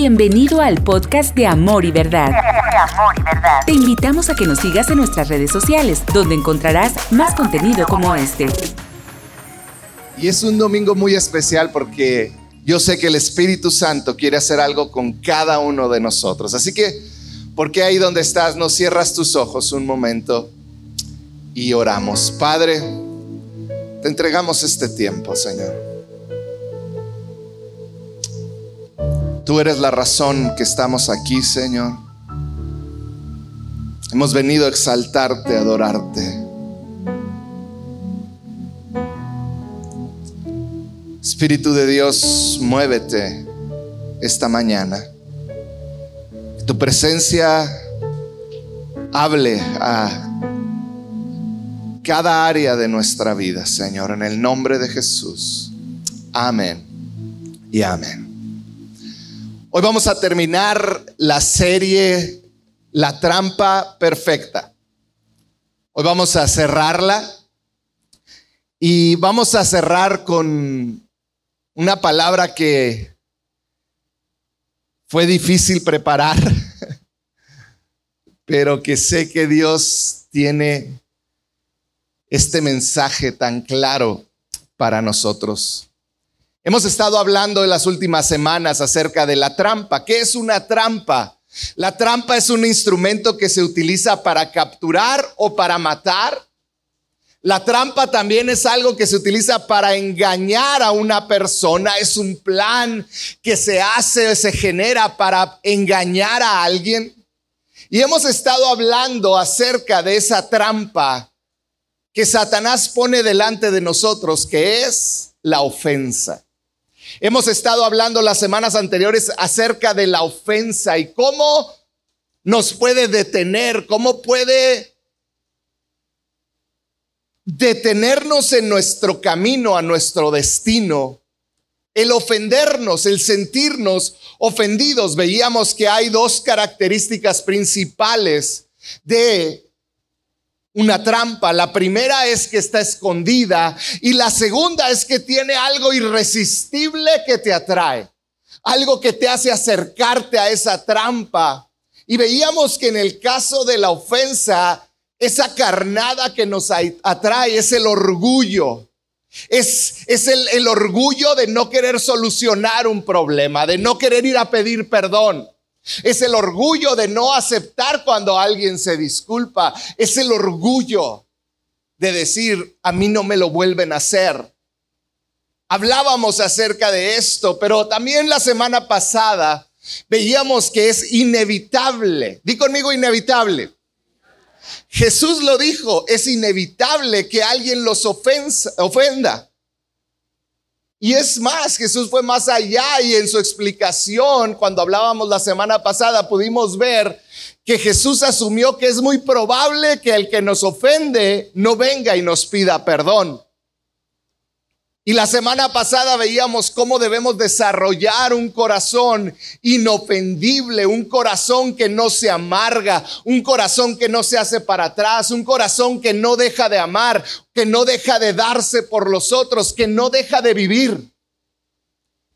Bienvenido al podcast de Amor y Verdad. Te invitamos a que nos sigas en nuestras redes sociales, donde encontrarás más contenido como este. Y es un domingo muy especial porque yo sé que el Espíritu Santo quiere hacer algo con cada uno de nosotros. Así que, ¿por qué ahí donde estás no cierras tus ojos un momento y oramos? Padre, te entregamos este tiempo, Señor. Tú eres la razón que estamos aquí, Señor. Hemos venido a exaltarte, a adorarte. Espíritu de Dios, muévete esta mañana. Tu presencia hable a cada área de nuestra vida, Señor, en el nombre de Jesús. Amén y amén. Hoy vamos a terminar la serie La trampa perfecta. Hoy vamos a cerrarla y vamos a cerrar con una palabra que fue difícil preparar, pero que sé que Dios tiene este mensaje tan claro para nosotros. Hemos estado hablando en las últimas semanas acerca de la trampa. ¿Qué es una trampa? La trampa es un instrumento que se utiliza para capturar o para matar. La trampa también es algo que se utiliza para engañar a una persona. Es un plan que se hace, se genera para engañar a alguien. Y hemos estado hablando acerca de esa trampa que Satanás pone delante de nosotros, que es la ofensa. Hemos estado hablando las semanas anteriores acerca de la ofensa y cómo nos puede detener, cómo puede detenernos en nuestro camino, a nuestro destino. El ofendernos, el sentirnos ofendidos. Veíamos que hay dos características principales de una trampa. La primera es que está escondida y la segunda es que tiene algo irresistible que te atrae, algo que te hace acercarte a esa trampa. Y veíamos que en el caso de la ofensa, esa carnada que nos atrae es el orgullo. Es, es el, el orgullo de no querer solucionar un problema, de no querer ir a pedir perdón. Es el orgullo de no aceptar cuando alguien se disculpa. Es el orgullo de decir, a mí no me lo vuelven a hacer. Hablábamos acerca de esto, pero también la semana pasada veíamos que es inevitable. Di conmigo inevitable. Jesús lo dijo, es inevitable que alguien los ofenda. Y es más, Jesús fue más allá y en su explicación, cuando hablábamos la semana pasada, pudimos ver que Jesús asumió que es muy probable que el que nos ofende no venga y nos pida perdón. Y la semana pasada veíamos cómo debemos desarrollar un corazón inofendible, un corazón que no se amarga, un corazón que no se hace para atrás, un corazón que no deja de amar, que no deja de darse por los otros, que no deja de vivir.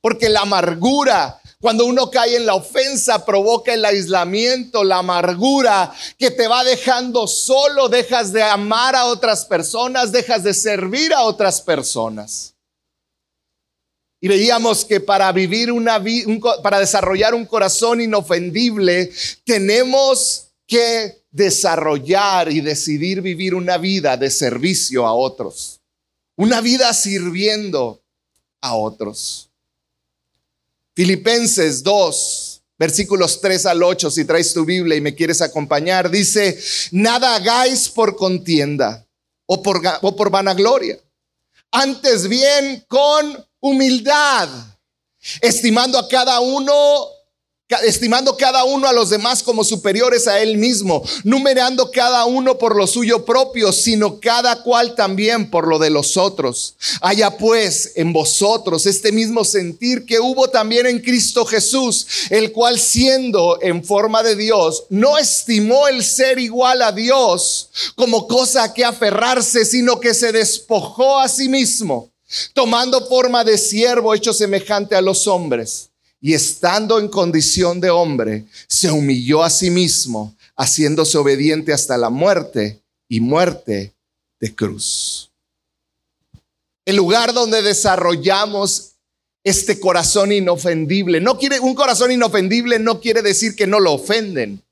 Porque la amargura, cuando uno cae en la ofensa, provoca el aislamiento, la amargura que te va dejando solo, dejas de amar a otras personas, dejas de servir a otras personas. Y veíamos que para vivir una vida, para desarrollar un corazón inofendible, tenemos que desarrollar y decidir vivir una vida de servicio a otros. Una vida sirviendo a otros. Filipenses 2, versículos 3 al 8, si traes tu Biblia y me quieres acompañar, dice, nada hagáis por contienda o por, o por vanagloria. Antes bien con humildad, estimando a cada uno estimando cada uno a los demás como superiores a él mismo, numerando cada uno por lo suyo propio, sino cada cual también por lo de los otros. Haya pues en vosotros este mismo sentir que hubo también en Cristo Jesús, el cual siendo en forma de Dios, no estimó el ser igual a Dios como cosa que aferrarse, sino que se despojó a sí mismo tomando forma de siervo hecho semejante a los hombres y estando en condición de hombre, se humilló a sí mismo, haciéndose obediente hasta la muerte y muerte de cruz. El lugar donde desarrollamos este corazón inofendible. No quiere un corazón inofendible no quiere decir que no lo ofenden,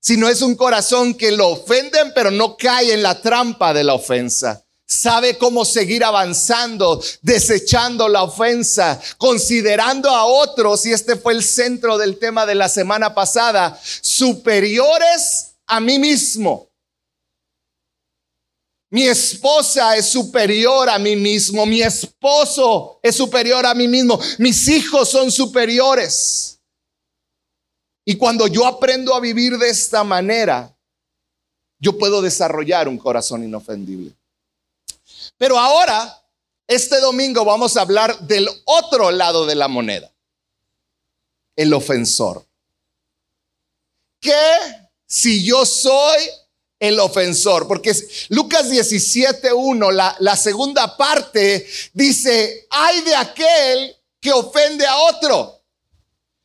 sino es un corazón que lo ofenden pero no cae en la trampa de la ofensa. Sabe cómo seguir avanzando, desechando la ofensa, considerando a otros, y este fue el centro del tema de la semana pasada, superiores a mí mismo. Mi esposa es superior a mí mismo, mi esposo es superior a mí mismo, mis hijos son superiores. Y cuando yo aprendo a vivir de esta manera, yo puedo desarrollar un corazón inofendible. Pero ahora, este domingo vamos a hablar del otro lado de la moneda, el ofensor. ¿Qué si yo soy el ofensor? Porque Lucas 17.1, la, la segunda parte, dice, hay de aquel que ofende a otro.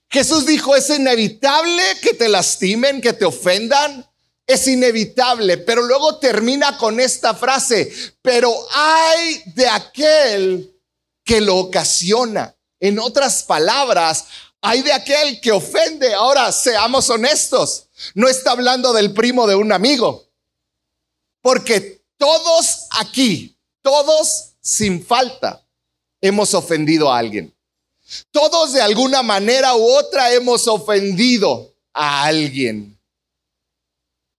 Jesús dijo, es inevitable que te lastimen, que te ofendan es inevitable, pero luego termina con esta frase, pero hay de aquel que lo ocasiona. En otras palabras, hay de aquel que ofende. Ahora, seamos honestos, no está hablando del primo de un amigo, porque todos aquí, todos sin falta, hemos ofendido a alguien. Todos de alguna manera u otra hemos ofendido a alguien.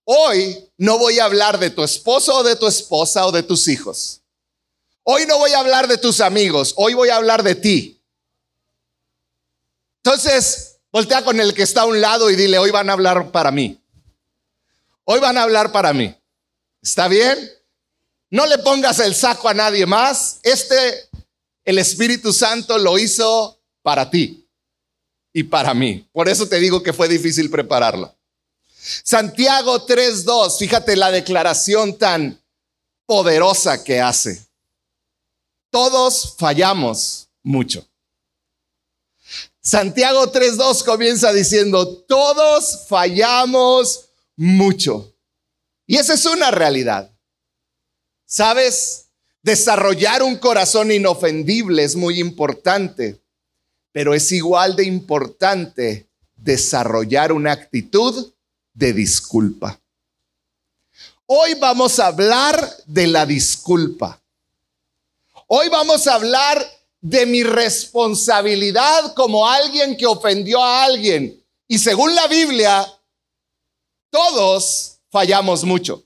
Hoy no voy a hablar de tu esposo o de tu esposa o de tus hijos. Hoy no voy a hablar de tus amigos, hoy voy a hablar de ti. Entonces, voltea con el que está a un lado y dile, hoy van a hablar para mí. Hoy van a hablar para mí. ¿Está bien? No le pongas el saco a nadie más. Este, el Espíritu Santo lo hizo para ti y para mí. Por eso te digo que fue difícil prepararlo. Santiago 3.2, fíjate la declaración tan poderosa que hace. Todos fallamos mucho. Santiago 3.2 comienza diciendo, todos fallamos mucho. Y esa es una realidad. ¿Sabes? Desarrollar un corazón inofendible es muy importante, pero es igual de importante desarrollar una actitud de disculpa. Hoy vamos a hablar de la disculpa. Hoy vamos a hablar de mi responsabilidad como alguien que ofendió a alguien. Y según la Biblia, todos fallamos mucho.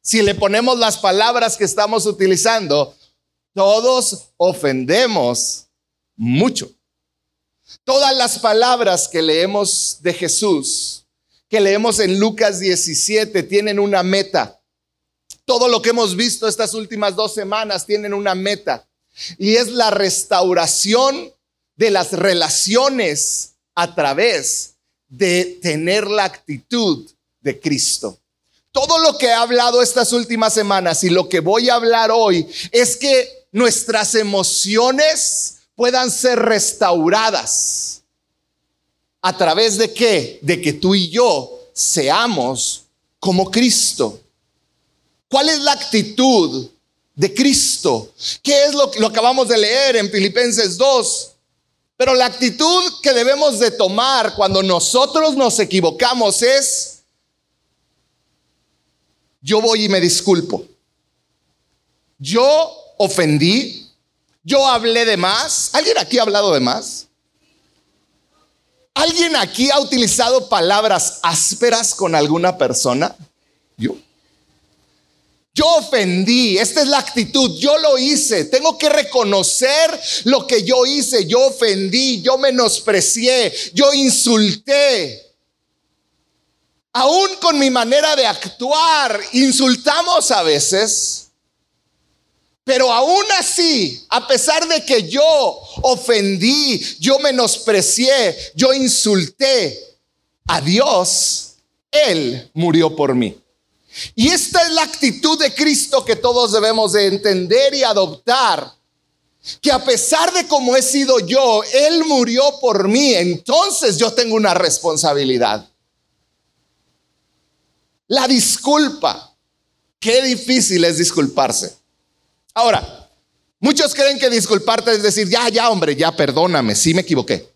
Si le ponemos las palabras que estamos utilizando, todos ofendemos mucho. Todas las palabras que leemos de Jesús que leemos en Lucas 17 tienen una meta. Todo lo que hemos visto estas últimas dos semanas tienen una meta. Y es la restauración de las relaciones a través de tener la actitud de Cristo. Todo lo que he hablado estas últimas semanas y lo que voy a hablar hoy es que nuestras emociones puedan ser restauradas ¿A través de qué? De que tú y yo seamos como Cristo. ¿Cuál es la actitud de Cristo? ¿Qué es lo que acabamos de leer en Filipenses 2? Pero la actitud que debemos de tomar cuando nosotros nos equivocamos es, yo voy y me disculpo. Yo ofendí, yo hablé de más. ¿Alguien aquí ha hablado de más? ¿Alguien aquí ha utilizado palabras ásperas con alguna persona? Yo. Yo ofendí, esta es la actitud, yo lo hice, tengo que reconocer lo que yo hice, yo ofendí, yo menosprecié, yo insulté. Aún con mi manera de actuar, insultamos a veces. Pero aún así, a pesar de que yo ofendí, yo menosprecié, yo insulté a Dios, Él murió por mí. Y esta es la actitud de Cristo que todos debemos de entender y adoptar. que a pesar de cómo he sido yo, Él murió por mí, entonces yo tengo una responsabilidad. La disculpa. Qué difícil es disculparse. Ahora, muchos creen que disculparte es decir, ya, ya, hombre, ya, perdóname, sí me equivoqué.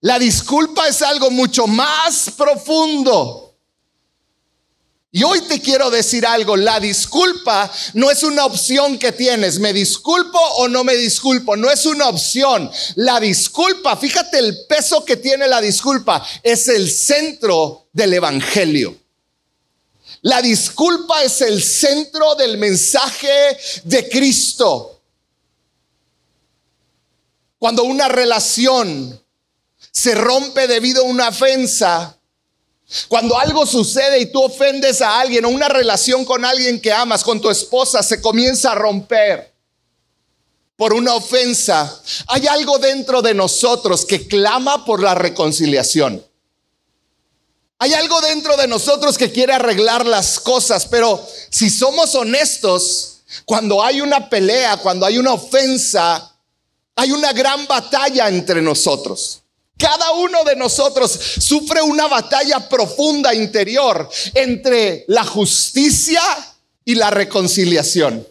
La disculpa es algo mucho más profundo. Y hoy te quiero decir algo, la disculpa no es una opción que tienes, me disculpo o no me disculpo, no es una opción. La disculpa, fíjate el peso que tiene la disculpa, es el centro del Evangelio. La disculpa es el centro del mensaje de Cristo. Cuando una relación se rompe debido a una ofensa, cuando algo sucede y tú ofendes a alguien o una relación con alguien que amas, con tu esposa, se comienza a romper por una ofensa, hay algo dentro de nosotros que clama por la reconciliación. Hay algo dentro de nosotros que quiere arreglar las cosas, pero si somos honestos, cuando hay una pelea, cuando hay una ofensa, hay una gran batalla entre nosotros. Cada uno de nosotros sufre una batalla profunda interior entre la justicia y la reconciliación.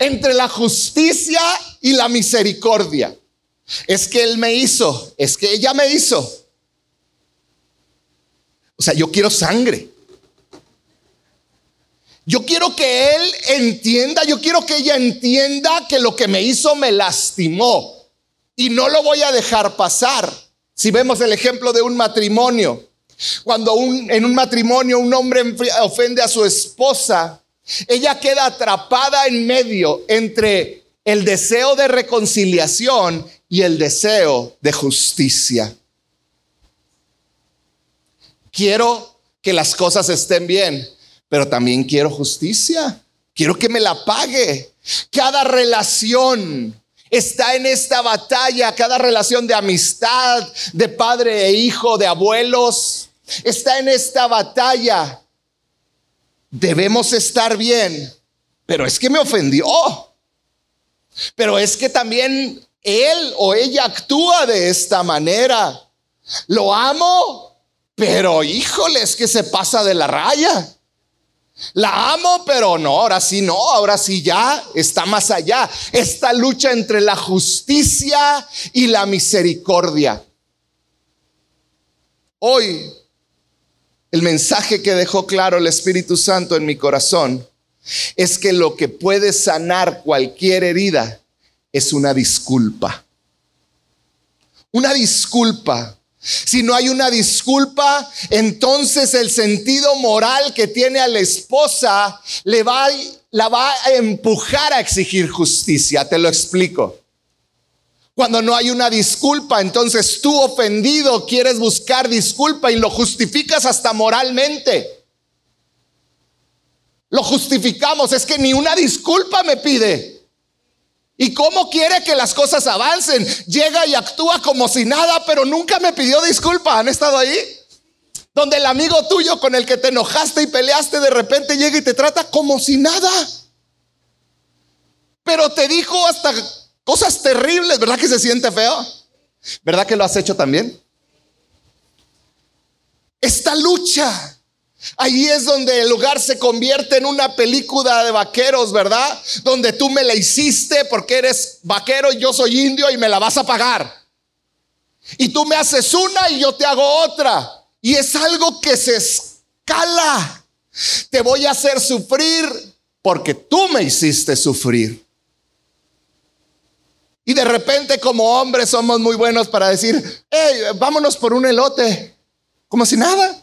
Entre la justicia y la misericordia. Es que él me hizo, es que ella me hizo. O sea, yo quiero sangre. Yo quiero que él entienda, yo quiero que ella entienda que lo que me hizo me lastimó y no lo voy a dejar pasar. Si vemos el ejemplo de un matrimonio, cuando en un matrimonio un hombre ofende a su esposa, ella queda atrapada en medio entre el deseo de reconciliación y el deseo de justicia. Quiero que las cosas estén bien, pero también quiero justicia. Quiero que me la pague. Cada relación está en esta batalla, cada relación de amistad, de padre e hijo, de abuelos, está en esta batalla. Debemos estar bien, pero es que me ofendió. Pero es que también él o ella actúa de esta manera. Lo amo, pero híjole, es que se pasa de la raya. La amo, pero no, ahora sí no, ahora sí ya está más allá. Esta lucha entre la justicia y la misericordia. Hoy, el mensaje que dejó claro el Espíritu Santo en mi corazón es que lo que puede sanar cualquier herida es una disculpa. Una disculpa si no hay una disculpa, entonces el sentido moral que tiene a la esposa le va, la va a empujar a exigir justicia. Te lo explico. Cuando no hay una disculpa, entonces tú ofendido quieres buscar disculpa y lo justificas hasta moralmente. Lo justificamos, es que ni una disculpa me pide. ¿Y cómo quiere que las cosas avancen? Llega y actúa como si nada, pero nunca me pidió disculpa. ¿Han estado ahí? Donde el amigo tuyo con el que te enojaste y peleaste de repente llega y te trata como si nada. Pero te dijo hasta cosas terribles, ¿verdad que se siente feo? ¿Verdad que lo has hecho también? Esta lucha Ahí es donde el lugar se convierte en una película de vaqueros, ¿verdad? Donde tú me la hiciste porque eres vaquero y yo soy indio y me la vas a pagar. Y tú me haces una y yo te hago otra. Y es algo que se escala. Te voy a hacer sufrir porque tú me hiciste sufrir. Y de repente como hombres somos muy buenos para decir, hey, vámonos por un elote. Como si nada.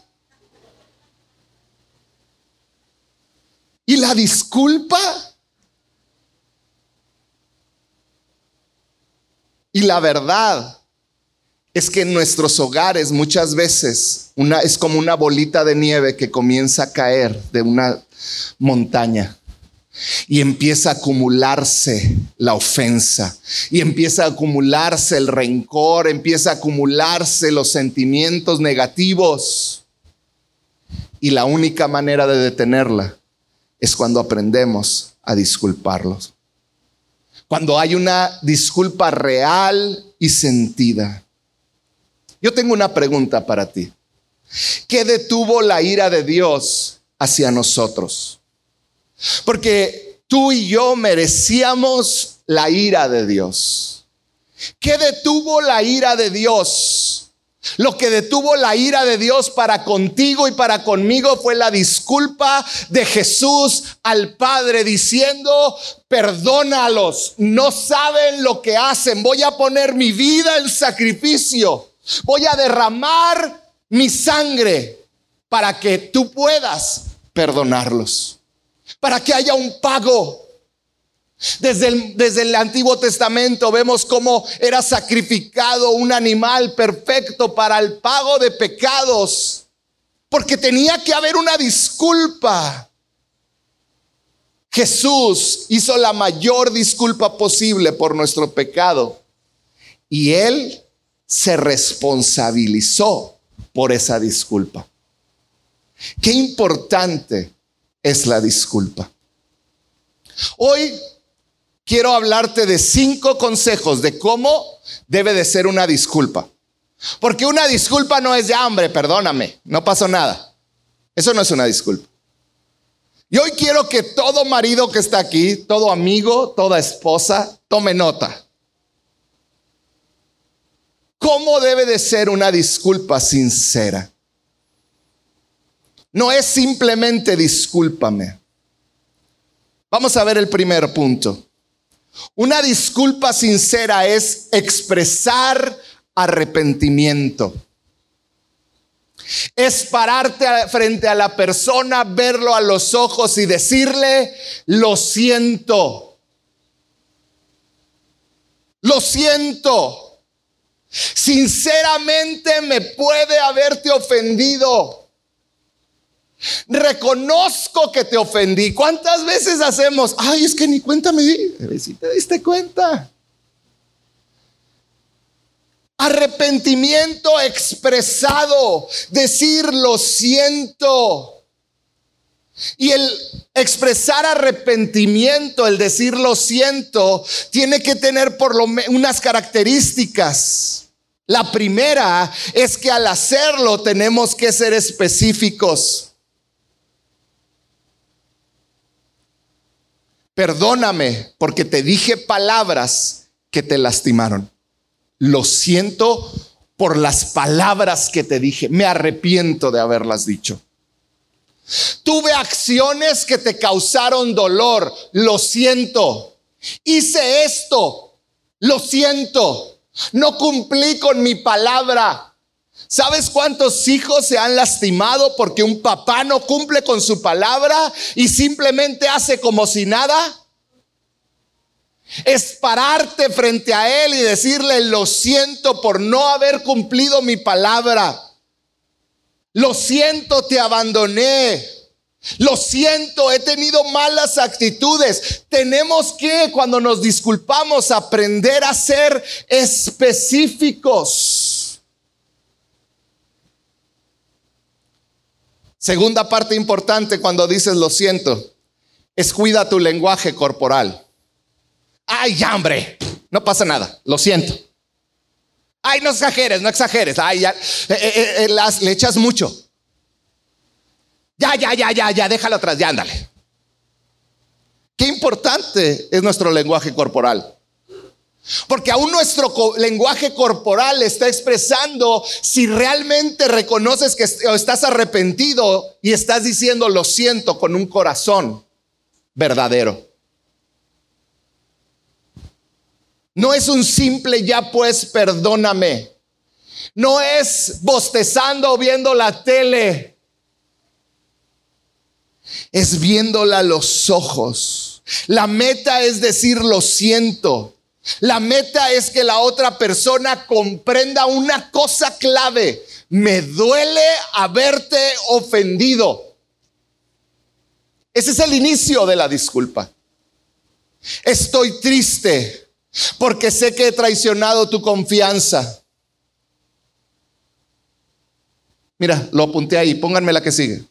Y la disculpa y la verdad es que en nuestros hogares muchas veces es como una bolita de nieve que comienza a caer de una montaña y empieza a acumularse la ofensa y empieza a acumularse el rencor, empieza a acumularse los sentimientos negativos. Y la única manera de detenerla es cuando aprendemos a disculparlos. Cuando hay una disculpa real y sentida. Yo tengo una pregunta para ti. ¿Qué detuvo la ira de Dios hacia nosotros? Porque tú y yo merecíamos la ira de Dios. ¿Qué detuvo la ira de Dios? Lo que detuvo la ira de Dios para contigo y para conmigo fue la disculpa de Jesús al Padre diciendo, perdónalos, no saben lo que hacen, voy a poner mi vida en sacrificio, voy a derramar mi sangre para que tú puedas perdonarlos, para que haya un pago desde el, desde el, Antiguo Testamento vemos cómo era sacrificado un animal perfecto para el pago de pecados, porque tenía que haber una disculpa. Jesús hizo la mayor disculpa posible por nuestro pecado y él se responsabilizó por esa disculpa. Qué importante es la disculpa. Hoy quiero hablarte de cinco consejos de cómo debe de ser una disculpa. Porque una disculpa no es de hambre, perdóname, no pasó nada. Eso no es una disculpa. Y hoy quiero que todo marido que está aquí, todo amigo, toda esposa, tome nota. ¿Cómo debe de ser una disculpa sincera? No es simplemente discúlpame. Vamos a ver el primer punto. Una disculpa sincera es expresar arrepentimiento. Es pararte frente a la persona, verlo a los ojos y decirle, lo siento. Lo siento. Sinceramente me puede haberte ofendido. Reconozco que te ofendí. ¿Cuántas veces hacemos? Ay, es que ni cuenta me di. Si te diste cuenta. Arrepentimiento expresado. Decir lo siento. Y el expresar arrepentimiento, el decir lo siento, tiene que tener por lo menos unas características. La primera es que al hacerlo tenemos que ser específicos. Perdóname porque te dije palabras que te lastimaron. Lo siento por las palabras que te dije. Me arrepiento de haberlas dicho. Tuve acciones que te causaron dolor. Lo siento. Hice esto. Lo siento. No cumplí con mi palabra. ¿Sabes cuántos hijos se han lastimado porque un papá no cumple con su palabra y simplemente hace como si nada? Es pararte frente a Él y decirle, lo siento por no haber cumplido mi palabra. Lo siento, te abandoné. Lo siento, he tenido malas actitudes. Tenemos que, cuando nos disculpamos, aprender a ser específicos. Segunda parte importante cuando dices lo siento, es cuida tu lenguaje corporal. Ay, ya, hombre, no pasa nada, lo siento. Ay, no exageres, no exageres. Ay, ya, eh, eh, eh, las, le echas mucho. Ya, ya, ya, ya, ya, déjalo atrás, ya, ándale. Qué importante es nuestro lenguaje corporal. Porque aún nuestro lenguaje corporal está expresando si realmente reconoces que estás arrepentido y estás diciendo lo siento con un corazón verdadero. No es un simple ya pues perdóname. No es bostezando o viendo la tele. Es viéndola a los ojos. La meta es decir lo siento. La meta es que la otra persona comprenda una cosa clave. Me duele haberte ofendido. Ese es el inicio de la disculpa. Estoy triste porque sé que he traicionado tu confianza. Mira, lo apunté ahí, pónganme la que sigue.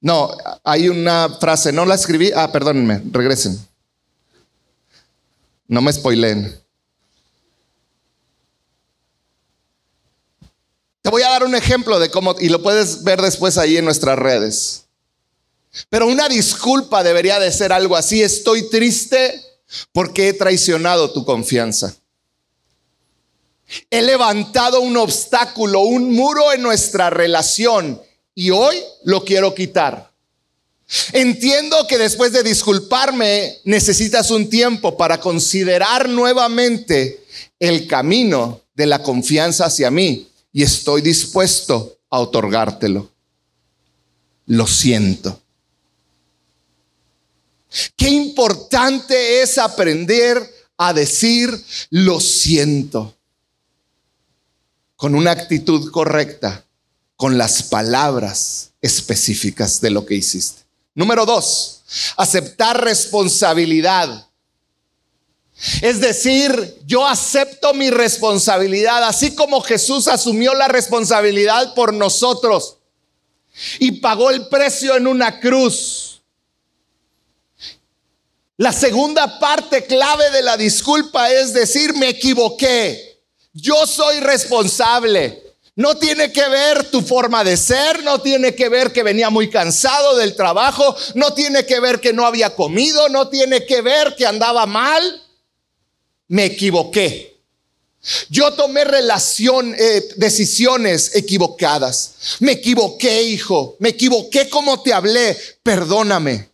No, hay una frase, no la escribí. Ah, perdónenme, regresen. No me spoileen. Te voy a dar un ejemplo de cómo, y lo puedes ver después ahí en nuestras redes. Pero una disculpa debería de ser algo así. Estoy triste porque he traicionado tu confianza. He levantado un obstáculo, un muro en nuestra relación y hoy lo quiero quitar. Entiendo que después de disculparme necesitas un tiempo para considerar nuevamente el camino de la confianza hacia mí y estoy dispuesto a otorgártelo. Lo siento. Qué importante es aprender a decir lo siento con una actitud correcta, con las palabras específicas de lo que hiciste. Número dos, aceptar responsabilidad. Es decir, yo acepto mi responsabilidad, así como Jesús asumió la responsabilidad por nosotros y pagó el precio en una cruz. La segunda parte clave de la disculpa es decir, me equivoqué, yo soy responsable. No tiene que ver tu forma de ser, no tiene que ver que venía muy cansado del trabajo, no tiene que ver que no había comido, no tiene que ver que andaba mal. Me equivoqué. Yo tomé eh, decisiones equivocadas. Me equivoqué, hijo. Me equivoqué como te hablé. Perdóname.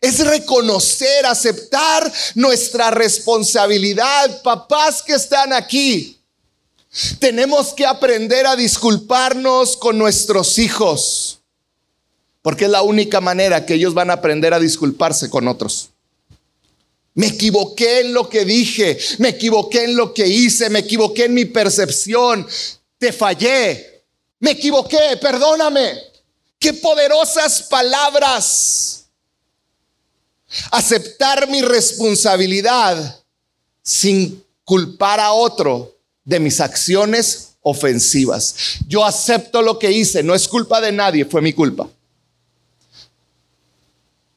Es reconocer, aceptar nuestra responsabilidad. Papás que están aquí, tenemos que aprender a disculparnos con nuestros hijos, porque es la única manera que ellos van a aprender a disculparse con otros. Me equivoqué en lo que dije, me equivoqué en lo que hice, me equivoqué en mi percepción, te fallé, me equivoqué, perdóname. Qué poderosas palabras. Aceptar mi responsabilidad sin culpar a otro de mis acciones ofensivas. Yo acepto lo que hice, no es culpa de nadie, fue mi culpa.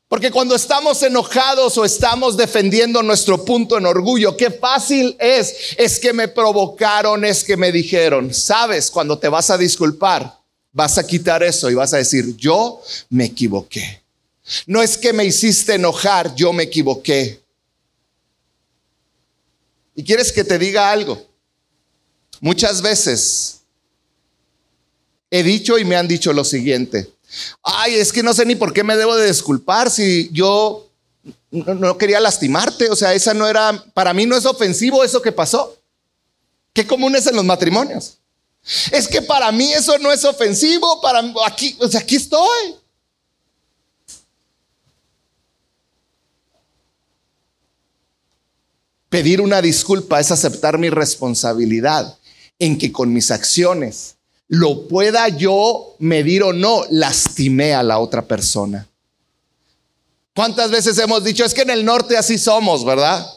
Porque cuando estamos enojados o estamos defendiendo nuestro punto en orgullo, qué fácil es, es que me provocaron, es que me dijeron, sabes, cuando te vas a disculpar, vas a quitar eso y vas a decir, yo me equivoqué. No es que me hiciste enojar, yo me equivoqué. ¿Y quieres que te diga algo? Muchas veces he dicho y me han dicho lo siguiente. Ay, es que no sé ni por qué me debo de disculpar si yo no, quería lastimarte. O sea, esa no era, para mí no es ofensivo eso que pasó. Qué común es en los matrimonios. Es que para mí eso no es ofensivo, para aquí, o sea, aquí estoy. Pedir una disculpa es aceptar mi responsabilidad en que con mis acciones lo pueda yo medir o no, lastimé a la otra persona. ¿Cuántas veces hemos dicho, es que en el norte así somos, verdad?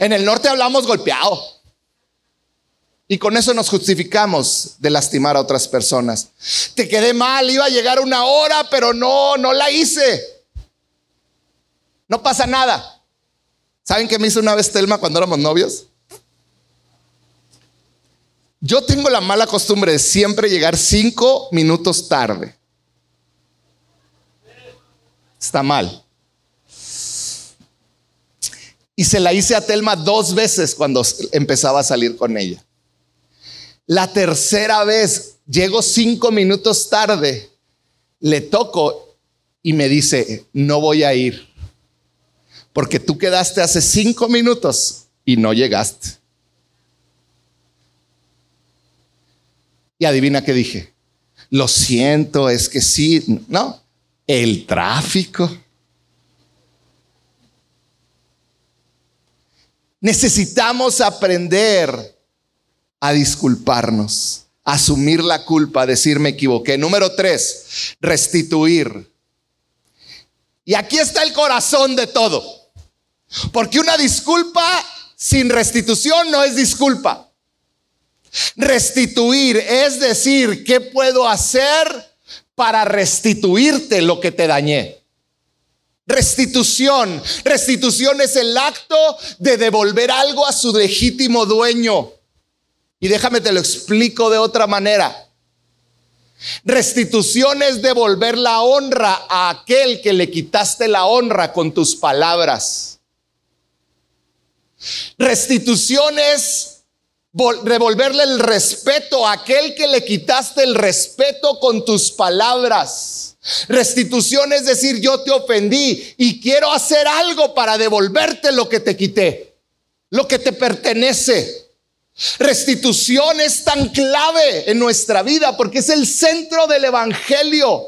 En el norte hablamos golpeado. Y con eso nos justificamos de lastimar a otras personas. Te quedé mal, iba a llegar una hora, pero no, no la hice. No pasa nada. ¿Saben qué me hizo una vez Telma cuando éramos novios? Yo tengo la mala costumbre de siempre llegar cinco minutos tarde. Está mal. Y se la hice a Telma dos veces cuando empezaba a salir con ella. La tercera vez, llego cinco minutos tarde, le toco y me dice, no voy a ir, porque tú quedaste hace cinco minutos y no llegaste. Y adivina qué dije. Lo siento, es que sí. No, el tráfico. Necesitamos aprender a disculparnos, asumir la culpa, decir me equivoqué. Número tres, restituir. Y aquí está el corazón de todo. Porque una disculpa sin restitución no es disculpa. Restituir es decir, ¿qué puedo hacer para restituirte lo que te dañé. Restitución. Restitución es el acto de devolver algo a su legítimo dueño. Y déjame te lo explico de otra manera. Restitución es devolver la honra a aquel que le quitaste la honra con tus palabras. Restitución es devolverle el respeto a aquel que le quitaste el respeto con tus palabras. Restitución es decir, yo te ofendí y quiero hacer algo para devolverte lo que te quité, lo que te pertenece. Restitución es tan clave en nuestra vida porque es el centro del Evangelio.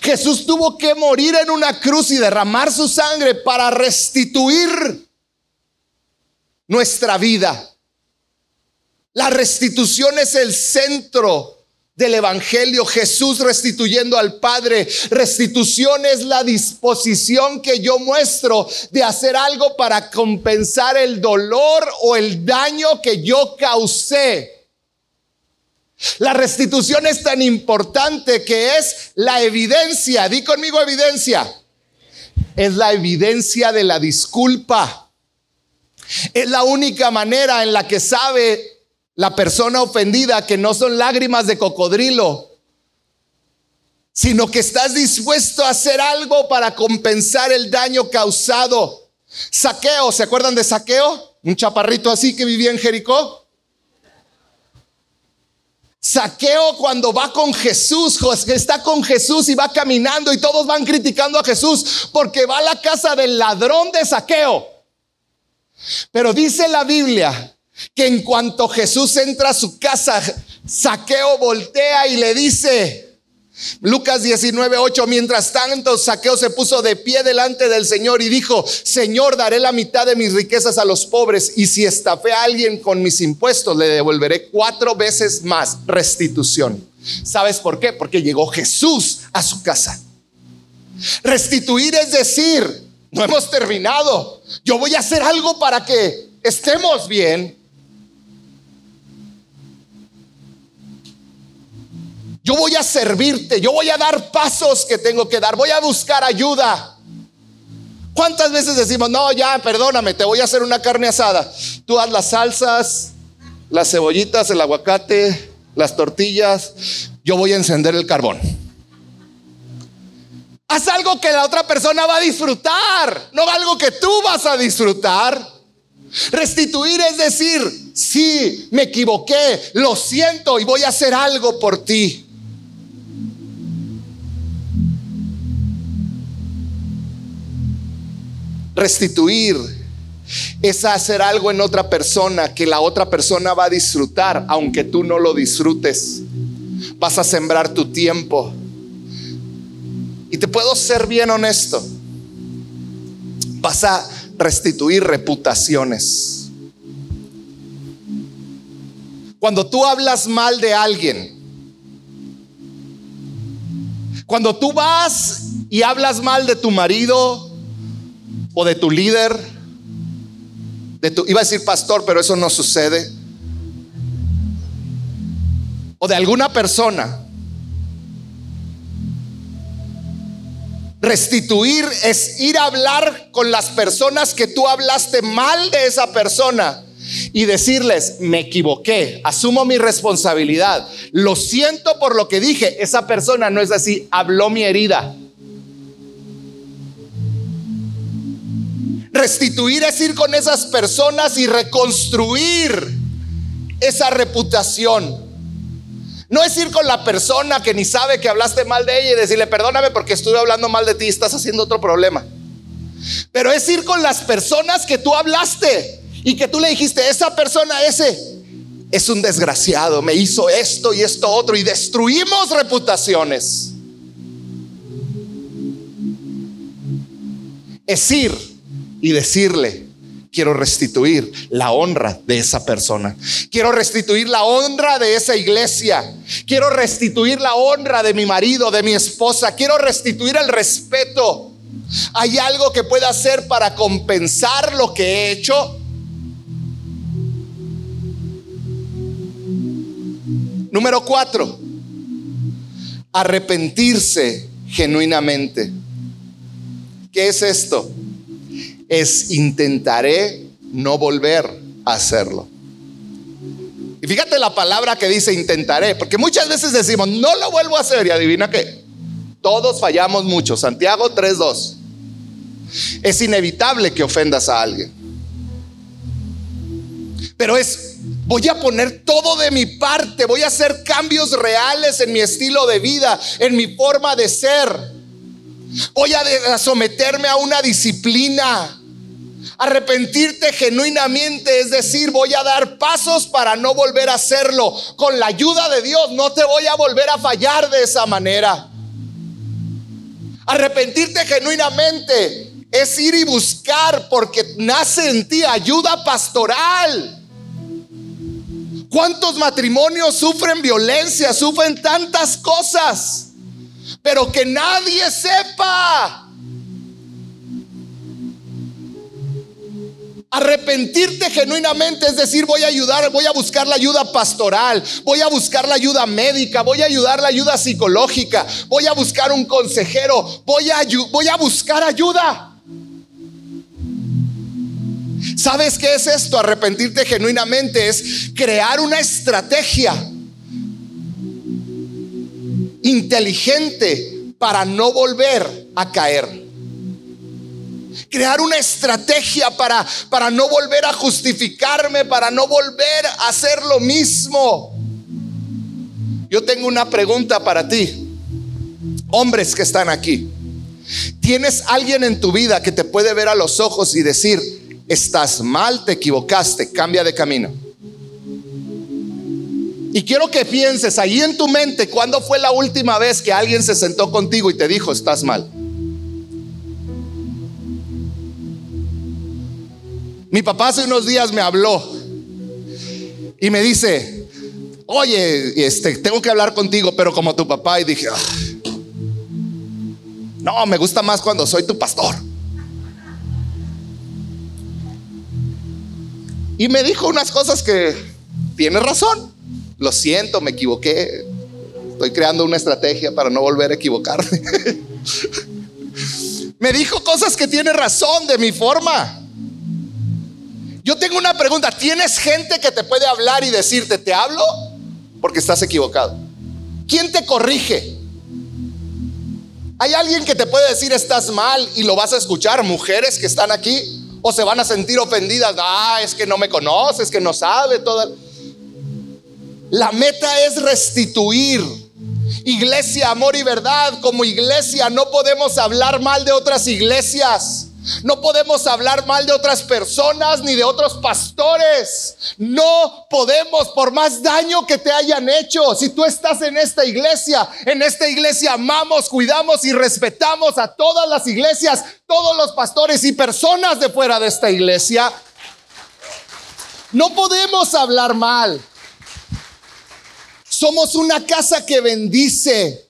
Jesús tuvo que morir en una cruz y derramar su sangre para restituir nuestra vida. La restitución es el centro del Evangelio, Jesús restituyendo al Padre. Restitución es la disposición que yo muestro de hacer algo para compensar el dolor o el daño que yo causé. La restitución es tan importante que es la evidencia, di conmigo evidencia, es la evidencia de la disculpa. Es la única manera en la que sabe la persona ofendida que no son lágrimas de cocodrilo, sino que estás dispuesto a hacer algo para compensar el daño causado. Saqueo, ¿se acuerdan de Saqueo? Un chaparrito así que vivía en Jericó. Saqueo cuando va con Jesús, está con Jesús y va caminando y todos van criticando a Jesús porque va a la casa del ladrón de Saqueo. Pero dice la Biblia que en cuanto Jesús entra a su casa, Saqueo voltea y le dice, Lucas 19, 8, mientras tanto Saqueo se puso de pie delante del Señor y dijo, Señor, daré la mitad de mis riquezas a los pobres y si estafé a alguien con mis impuestos, le devolveré cuatro veces más restitución. ¿Sabes por qué? Porque llegó Jesús a su casa. Restituir es decir, no hemos terminado. Yo voy a hacer algo para que estemos bien Yo voy a servirte, yo voy a dar pasos que tengo que dar, voy a buscar ayuda. ¿Cuántas veces decimos, no, ya, perdóname, te voy a hacer una carne asada? Tú haz las salsas, las cebollitas, el aguacate, las tortillas, yo voy a encender el carbón. Haz algo que la otra persona va a disfrutar, no algo que tú vas a disfrutar. Restituir es decir, sí, me equivoqué, lo siento y voy a hacer algo por ti. Restituir es hacer algo en otra persona que la otra persona va a disfrutar, aunque tú no lo disfrutes. Vas a sembrar tu tiempo. Y te puedo ser bien honesto. Vas a restituir reputaciones. Cuando tú hablas mal de alguien, cuando tú vas y hablas mal de tu marido, o de tu líder, de tu, iba a decir pastor, pero eso no sucede, o de alguna persona. Restituir es ir a hablar con las personas que tú hablaste mal de esa persona y decirles, me equivoqué, asumo mi responsabilidad, lo siento por lo que dije, esa persona no es así, habló mi herida. Restituir es ir con esas personas y reconstruir esa reputación. No es ir con la persona que ni sabe que hablaste mal de ella y decirle, perdóname porque estuve hablando mal de ti, estás haciendo otro problema. Pero es ir con las personas que tú hablaste y que tú le dijiste, esa persona, ese, es un desgraciado, me hizo esto y esto otro y destruimos reputaciones. Es ir y decirle, quiero restituir la honra de esa persona. Quiero restituir la honra de esa iglesia. Quiero restituir la honra de mi marido, de mi esposa. Quiero restituir el respeto. ¿Hay algo que pueda hacer para compensar lo que he hecho? Número cuatro. arrepentirse genuinamente. ¿Qué es esto? Es intentaré no volver a hacerlo. Y fíjate la palabra que dice intentaré, porque muchas veces decimos, no lo vuelvo a hacer y adivina qué, todos fallamos mucho. Santiago 3.2. Es inevitable que ofendas a alguien. Pero es, voy a poner todo de mi parte, voy a hacer cambios reales en mi estilo de vida, en mi forma de ser. Voy a someterme a una disciplina. Arrepentirte genuinamente, es decir, voy a dar pasos para no volver a hacerlo. Con la ayuda de Dios no te voy a volver a fallar de esa manera. Arrepentirte genuinamente es ir y buscar porque nace en ti ayuda pastoral. ¿Cuántos matrimonios sufren violencia, sufren tantas cosas? Pero que nadie sepa. Arrepentirte genuinamente, es decir, voy a ayudar, voy a buscar la ayuda pastoral, voy a buscar la ayuda médica, voy a ayudar la ayuda psicológica, voy a buscar un consejero, voy a, voy a buscar ayuda. ¿Sabes qué es esto? Arrepentirte genuinamente es crear una estrategia inteligente para no volver a caer crear una estrategia para, para no volver a justificarme, para no volver a hacer lo mismo. Yo tengo una pregunta para ti, hombres que están aquí. ¿Tienes alguien en tu vida que te puede ver a los ojos y decir, estás mal, te equivocaste, cambia de camino? Y quiero que pienses ahí en tu mente, ¿cuándo fue la última vez que alguien se sentó contigo y te dijo, estás mal? Mi papá hace unos días me habló y me dice, oye, este, tengo que hablar contigo, pero como tu papá. Y dije, ah, no, me gusta más cuando soy tu pastor. Y me dijo unas cosas que tiene razón. Lo siento, me equivoqué. Estoy creando una estrategia para no volver a equivocarme. me dijo cosas que tiene razón de mi forma. Yo tengo una pregunta. ¿Tienes gente que te puede hablar y decirte, te hablo? Porque estás equivocado. ¿Quién te corrige? ¿Hay alguien que te puede decir estás mal y lo vas a escuchar? Mujeres que están aquí o se van a sentir ofendidas. Ah, es que no me conoces, que no sabe toda. La meta es restituir. Iglesia, amor y verdad. Como iglesia no podemos hablar mal de otras iglesias. No podemos hablar mal de otras personas ni de otros pastores. No podemos, por más daño que te hayan hecho. Si tú estás en esta iglesia, en esta iglesia amamos, cuidamos y respetamos a todas las iglesias, todos los pastores y personas de fuera de esta iglesia. No podemos hablar mal. Somos una casa que bendice.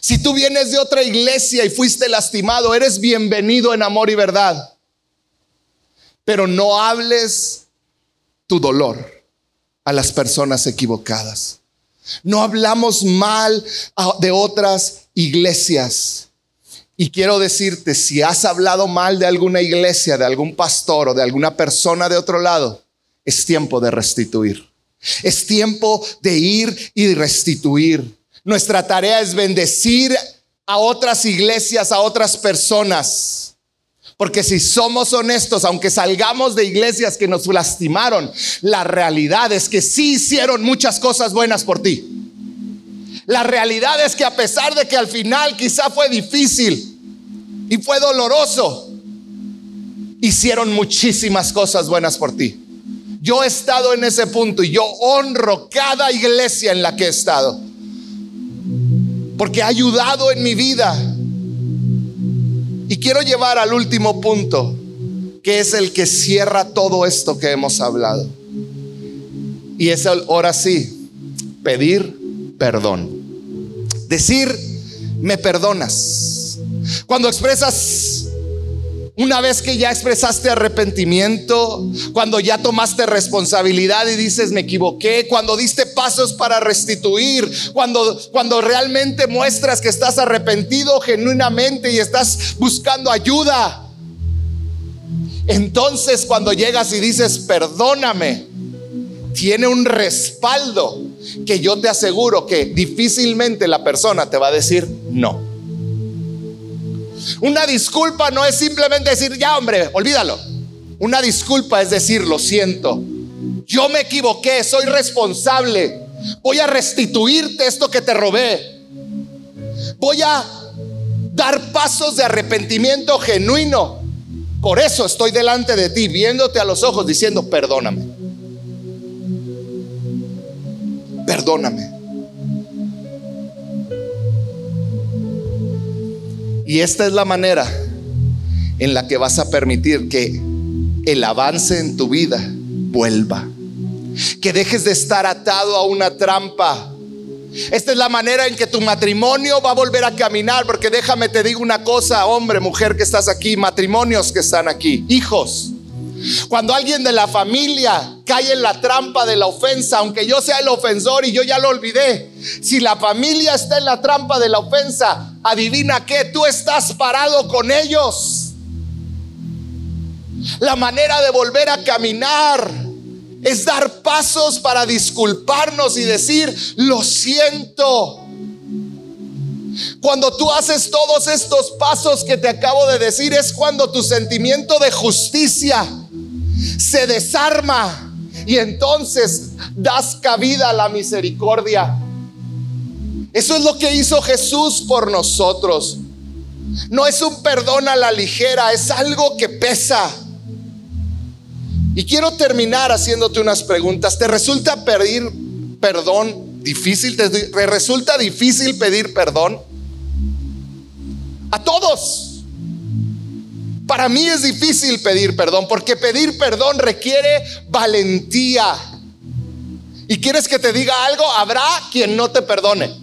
Si tú vienes de otra iglesia y fuiste lastimado, eres bienvenido en amor y verdad. Pero no hables tu dolor a las personas equivocadas. No hablamos mal de otras iglesias. Y quiero decirte, si has hablado mal de alguna iglesia, de algún pastor o de alguna persona de otro lado, es tiempo de restituir. Es tiempo de ir y restituir. Nuestra tarea es bendecir a otras iglesias, a otras personas. Porque si somos honestos, aunque salgamos de iglesias que nos lastimaron, la realidad es que sí hicieron muchas cosas buenas por ti. La realidad es que a pesar de que al final quizá fue difícil y fue doloroso, hicieron muchísimas cosas buenas por ti. Yo he estado en ese punto y yo honro cada iglesia en la que he estado porque ha ayudado en mi vida. Y quiero llevar al último punto, que es el que cierra todo esto que hemos hablado. Y es ahora sí, pedir perdón. Decir, me perdonas. Cuando expresas Una vez que ya expresaste arrepentimiento, cuando ya tomaste responsabilidad y dices me equivoqué, cuando diste pasos para restituir, cuando, cuando realmente muestras que estás arrepentido genuinamente y estás buscando ayuda, entonces cuando llegas y dices perdóname, tiene un respaldo que yo te aseguro que difícilmente la persona te va a decir no. Una disculpa no es simplemente decir, ya hombre, olvídalo. Una disculpa es decir, lo siento. Yo me equivoqué, soy responsable. Voy a restituirte esto que te robé. Voy a dar pasos de arrepentimiento genuino. Por eso estoy delante de ti, viéndote a los ojos, diciendo, perdóname. Perdóname. Y esta es la manera en la que vas a permitir que el avance en tu vida vuelva. Que dejes de estar atado a una trampa. Esta es la manera en que tu matrimonio va a volver a caminar, porque déjame te digo una cosa, hombre, mujer que estás aquí, matrimonios que están aquí, hijos. Cuando alguien de la familia cae en la trampa de la ofensa, aunque yo sea el ofensor y yo ya lo olvidé, si la familia está en la trampa de la ofensa, adivina qué, tú estás parado con ellos. La manera de volver a caminar es dar pasos para disculparnos y decir, lo siento. Cuando tú haces todos estos pasos que te acabo de decir, es cuando tu sentimiento de justicia se desarma y entonces das cabida a la misericordia. Eso es lo que hizo Jesús por nosotros. No es un perdón a la ligera, es algo que pesa. Y quiero terminar haciéndote unas preguntas. ¿Te resulta pedir perdón difícil? ¿Te resulta difícil pedir perdón? A todos. Para mí es difícil pedir perdón porque pedir perdón requiere valentía. ¿Y quieres que te diga algo? Habrá quien no te perdone.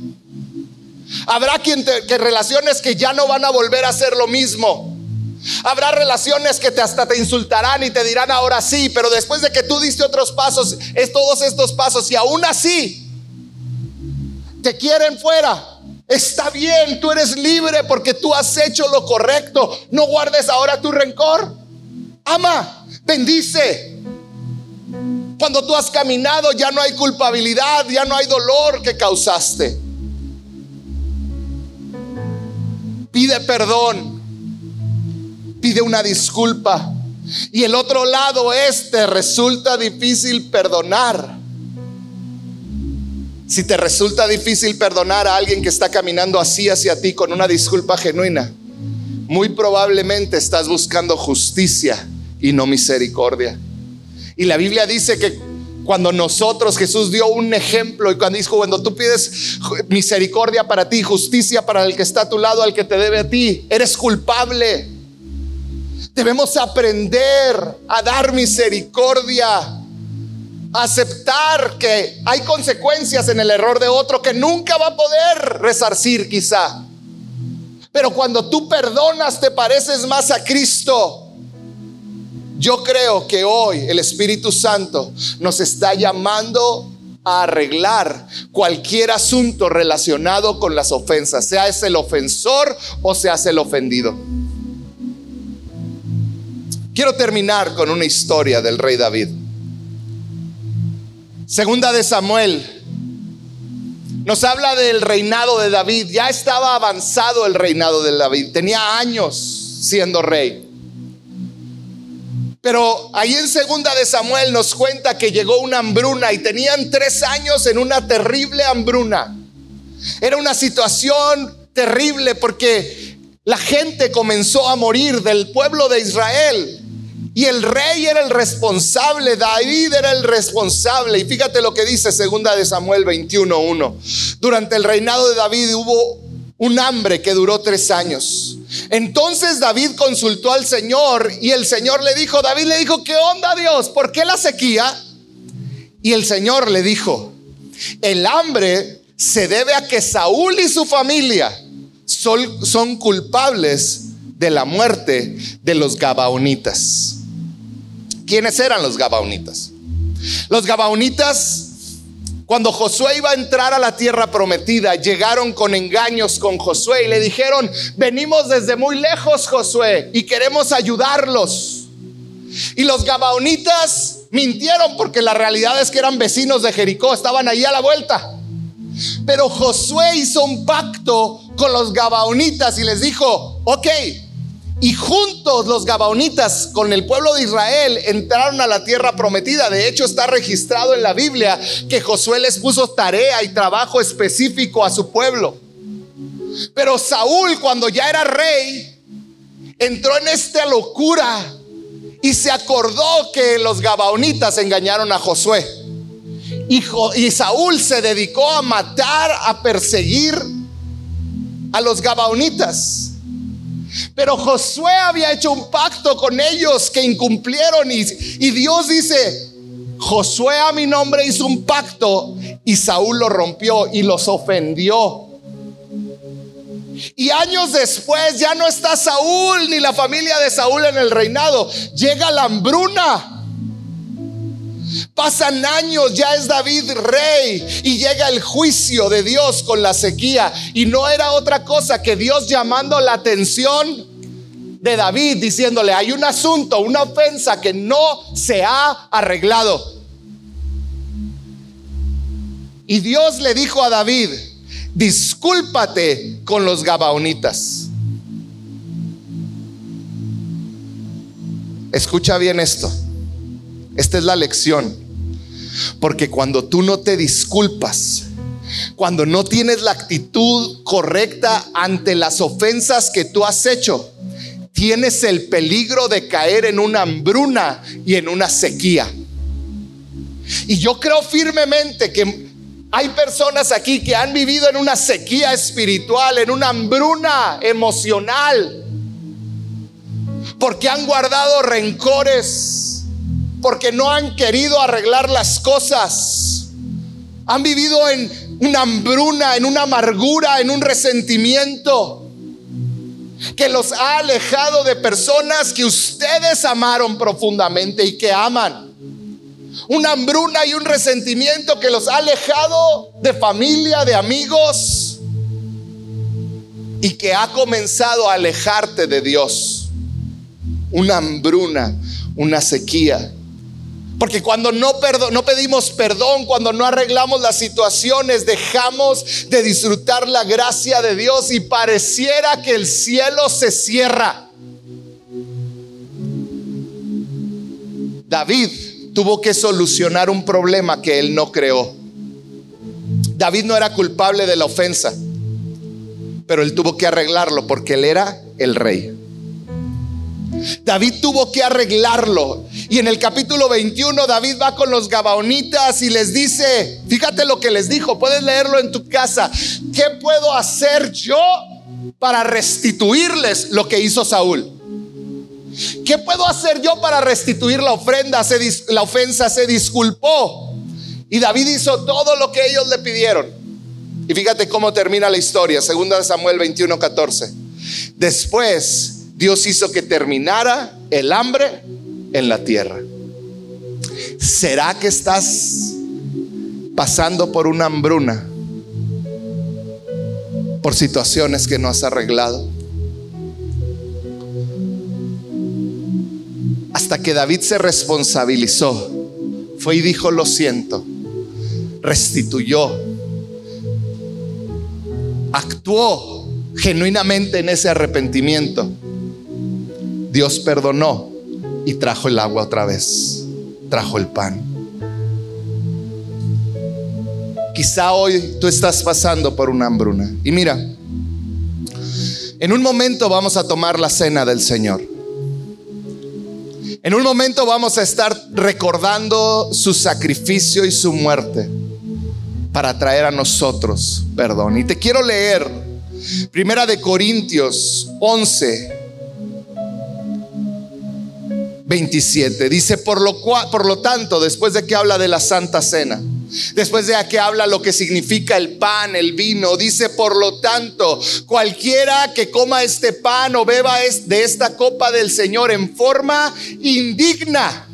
Habrá quien te, que relaciones que ya no van a volver a hacer lo mismo. Habrá relaciones que te hasta te insultarán y te dirán ahora sí, pero después de que tú diste otros pasos, es todos estos pasos y aún así te quieren fuera. Está bien, tú eres libre porque tú has hecho lo correcto. No guardes ahora tu rencor. Ama, bendice. Cuando tú has caminado ya no hay culpabilidad, ya no hay dolor que causaste. Pide perdón, pide una disculpa. Y el otro lado este resulta difícil perdonar. Si te resulta difícil perdonar a alguien que está caminando así hacia ti con una disculpa genuina, muy probablemente estás buscando justicia y no misericordia. Y la Biblia dice que cuando nosotros, Jesús dio un ejemplo y cuando dijo, cuando tú pides misericordia para ti, justicia para el que está a tu lado, al que te debe a ti, eres culpable. Debemos aprender a dar misericordia aceptar que hay consecuencias en el error de otro que nunca va a poder resarcir quizá. Pero cuando tú perdonas te pareces más a Cristo. Yo creo que hoy el Espíritu Santo nos está llamando a arreglar cualquier asunto relacionado con las ofensas, sea es el ofensor o sea el ofendido. Quiero terminar con una historia del rey David. Segunda de Samuel nos habla del reinado de David. Ya estaba avanzado el reinado de David. Tenía años siendo rey. Pero ahí en segunda de Samuel nos cuenta que llegó una hambruna y tenían tres años en una terrible hambruna. Era una situación terrible porque la gente comenzó a morir del pueblo de Israel. Y el rey era el responsable, David era el responsable. Y fíjate lo que dice segunda de Samuel 21.1. Durante el reinado de David hubo un hambre que duró tres años. Entonces David consultó al Señor y el Señor le dijo, David le dijo, ¿qué onda Dios? ¿Por qué la sequía? Y el Señor le dijo, el hambre se debe a que Saúl y su familia son, son culpables de la muerte de los Gabaonitas. ¿Quiénes eran los Gabaonitas? Los Gabaonitas, cuando Josué iba a entrar a la tierra prometida, llegaron con engaños con Josué y le dijeron, venimos desde muy lejos, Josué, y queremos ayudarlos. Y los Gabaonitas mintieron porque la realidad es que eran vecinos de Jericó, estaban ahí a la vuelta. Pero Josué hizo un pacto con los Gabaonitas y les dijo, ok, y juntos los Gabaonitas con el pueblo de Israel entraron a la tierra prometida. De hecho, está registrado en la Biblia que Josué les puso tarea y trabajo específico a su pueblo. Pero Saúl, cuando ya era rey, entró en esta locura y se acordó que los Gabaonitas engañaron a Josué. Y, y Saúl se dedicó a matar, a perseguir a los Gabaonitas. Pero Josué había hecho un pacto con ellos que incumplieron y, Dios dice, Josué a mi nombre hizo un pacto y Saúl lo rompió y los ofendió. Y años después ya no está Saúl ni la familia de Saúl en el reinado. Llega la hambruna. Pasan años, ya es David rey y llega el juicio de Dios con la sequía. Y no era otra cosa que Dios llamando la atención de David diciéndole, hay un asunto, una ofensa que no se ha arreglado. Y Dios le dijo a David, discúlpate con los gabaonitas. Escucha bien esto. Esta es la lección. Porque cuando tú no te disculpas, cuando no tienes la actitud correcta ante las ofensas que tú has hecho, tienes el peligro de caer en una hambruna y en una sequía. Y yo creo firmemente que hay personas aquí que han vivido en una sequía espiritual, en una hambruna emocional, porque han guardado rencores porque no han querido arreglar las cosas. Han vivido en una hambruna, en una amargura, en un resentimiento que los ha alejado de personas que ustedes amaron profundamente y que aman. Una hambruna y un resentimiento que los ha alejado de familia, de amigos y que ha comenzado a alejarte de Dios. Una hambruna, una sequía. Porque cuando no, pedimos perdón, cuando no arreglamos las situaciones, dejamos de disfrutar la gracia de Dios y pareciera que el cielo se cierra. David tuvo que solucionar un problema que él no creó. David no era culpable de la ofensa, pero él tuvo que arreglarlo porque él era el rey. David tuvo que arreglarlo. Y en el capítulo 21 David va con los Gabaonitas y les dice, fíjate lo que les dijo, puedes leerlo en tu casa, ¿qué puedo hacer yo para restituirles lo que hizo Saúl? ¿Qué puedo hacer yo para restituir la ofrenda? la ofensa se disculpó. Y David hizo todo lo que ellos le pidieron. Y fíjate cómo termina la historia, segunda Samuel 21, 14. Después Dios hizo que terminara el hambre en la tierra. ¿Será que estás pasando por una hambruna? Por situaciones que no has arreglado. Hasta que David se responsabilizó. Fue y dijo, lo siento. Restituyó. Actuó genuinamente en ese arrepentimiento. Dios perdonó y trajo el agua otra vez, trajo el pan. Quizá hoy tú estás pasando por una hambruna. Y mira, en un momento vamos a tomar la cena del Señor. En un momento vamos a estar recordando su sacrificio y su muerte para traer a nosotros perdón. Y te quiero leer Primera de Corintios 11 27. Dice, por lo, cual, por lo tanto, después de que habla de la Santa Cena, Después de que habla lo que significa el pan, el vino, dice, por lo tanto, cualquiera que coma este pan o beba de esta copa del Señor en forma indigna,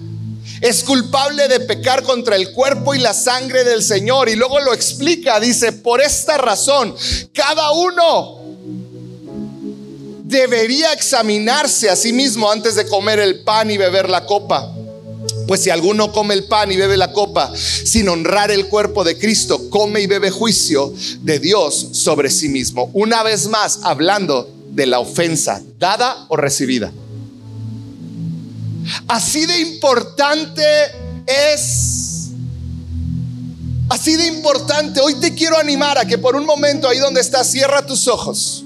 es culpable de pecar contra el cuerpo y la sangre del Señor. Y luego lo explica, dice, por esta razón, cada uno debería examinarse a sí mismo antes de comer el pan y beber la copa. Pues si alguno come el pan y bebe la copa sin honrar el cuerpo de Cristo, come y bebe juicio de Dios sobre sí mismo. Una vez más, hablando de la ofensa, dada o recibida. Así de importante es Así de importante, hoy te quiero animar a que por un momento ahí donde estás, cierra tus ojos.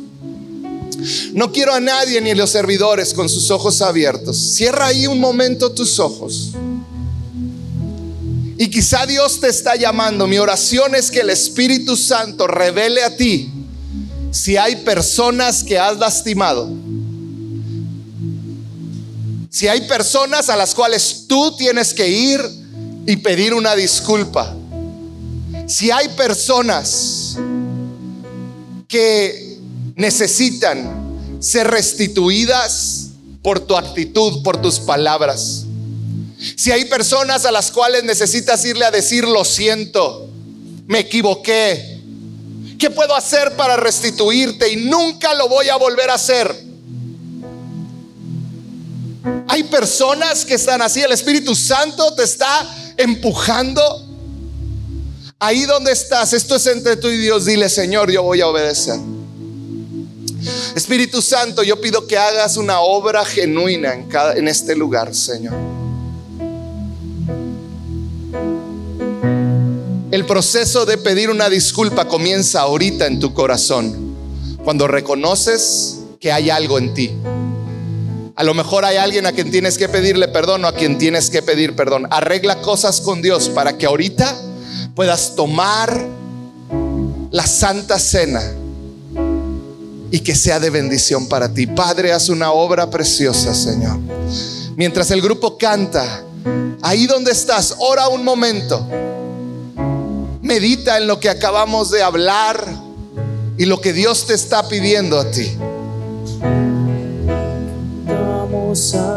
No quiero a nadie ni a los servidores con sus ojos abiertos. Cierra ahí un momento tus ojos. Y quizá Dios te está llamando. Mi oración es que el Espíritu Santo revele a ti si hay personas que has lastimado. Si hay personas a las cuales tú tienes que ir y pedir una disculpa. Si hay personas que necesitan ser restituidas por tu actitud, por tus palabras. Si hay personas a las cuales necesitas irle a decir, lo siento, me equivoqué, ¿qué puedo hacer para restituirte? Y nunca lo voy a volver a hacer. Hay personas que están así, el Espíritu Santo te está empujando. Ahí donde estás, esto es entre tú y Dios, dile Señor, yo voy a obedecer. Espíritu Santo, yo pido que hagas una obra genuina en, cada, en este lugar, Señor. El proceso de pedir una disculpa comienza ahorita en tu corazón, cuando reconoces que hay algo en ti. A lo mejor hay alguien a quien tienes que pedirle perdón o a quien tienes que pedir perdón. Arregla cosas con Dios para que ahorita puedas tomar la santa cena y que sea de bendición para ti. Padre, haz una obra preciosa, Señor. Mientras el grupo canta, ahí donde estás, ora un momento. Medita en lo que acabamos de hablar y lo que Dios te está pidiendo a ti. Cantamos aleluya,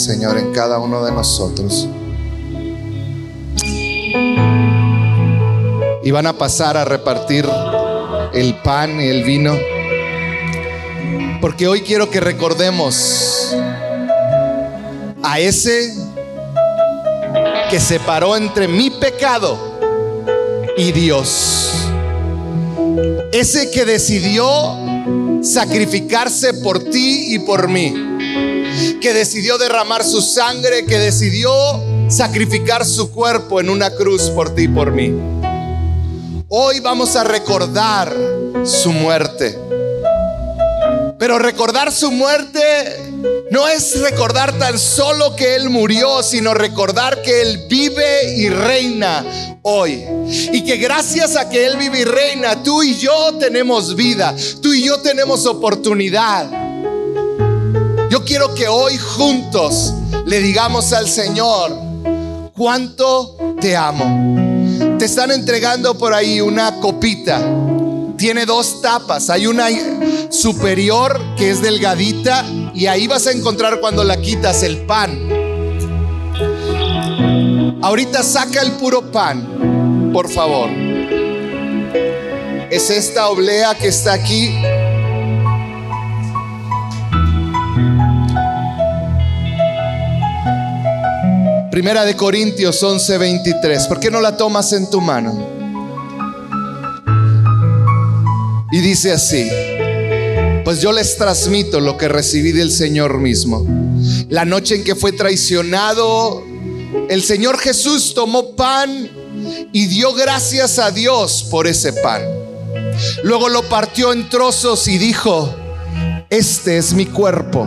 Señor, en cada uno de nosotros. Y van a pasar a repartir el pan y el vino. Porque hoy quiero que recordemos a ese que separó entre mi pecado y Dios. Ese que decidió sacrificarse por ti y por mí. Que decidió derramar su sangre, que decidió sacrificar su cuerpo en una cruz por ti y por mí. Hoy vamos a recordar su muerte. Pero recordar su muerte no es recordar tan solo que Él murió, sino recordar que Él vive y reina hoy. Y que gracias a que Él vive y reina, tú y yo tenemos vida, tú y yo tenemos oportunidad. Yo quiero que hoy juntos le digamos al Señor, cuánto te amo. Te están entregando por ahí una copita. Tiene dos tapas. Hay una superior que es delgadita y ahí vas a encontrar cuando la quitas el pan. Ahorita saca el puro pan, por favor. Es esta oblea que está aquí Primera de Corintios 11:23. ¿Por qué no la tomas en tu mano? Y dice así, pues yo les transmito lo que recibí del Señor mismo. La noche en que fue traicionado, el Señor Jesús tomó pan y dio gracias a Dios por ese pan. Luego lo partió en trozos y dijo, este es mi cuerpo,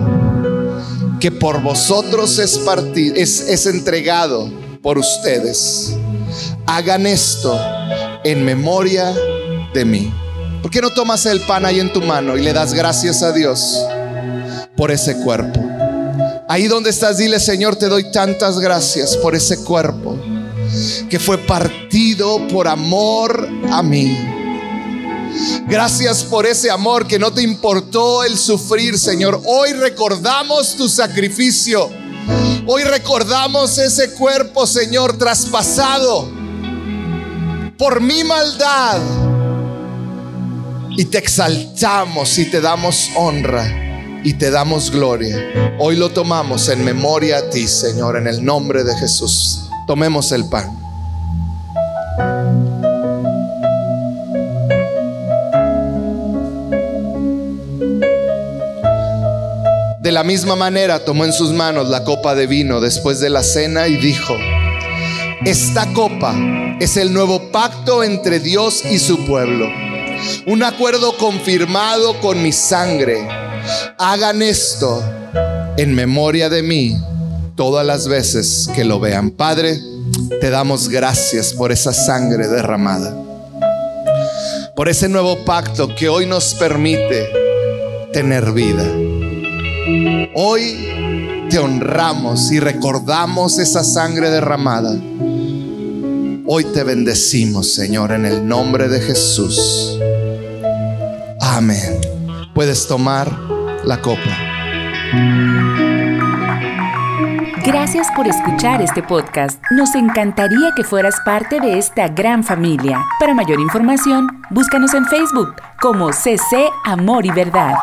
que por vosotros es, partido, es, es entregado por ustedes. Hagan esto en memoria de mí. ¿Por qué no tomas el pan ahí en tu mano y le das gracias a Dios por ese cuerpo? Ahí donde estás, dile, Señor, te doy tantas gracias por ese cuerpo que fue partido por amor a mí. Gracias por ese amor que no te importó el sufrir, Señor. Hoy recordamos tu sacrificio. Hoy recordamos ese cuerpo, Señor, traspasado por mi maldad. Y te exaltamos y te damos honra y te damos gloria. Hoy lo tomamos en memoria a ti, Señor, en el nombre de Jesús. Tomemos el pan. La misma manera tomó en sus manos la copa de vino después de la cena y dijo, esta copa es el nuevo pacto entre Dios y su pueblo, un acuerdo confirmado con mi sangre. Hagan esto en memoria de mí todas las veces que lo vean. Padre, te damos gracias por esa sangre derramada, por ese nuevo pacto que hoy nos permite tener vida. Hoy te honramos y recordamos esa sangre derramada. Hoy te bendecimos, Señor, en el nombre de Jesús. Amén. Puedes tomar la copa. Gracias por escuchar este podcast. Nos encantaría que fueras parte de esta gran familia. Para mayor información, búscanos en Facebook como CC Amor y Verdad.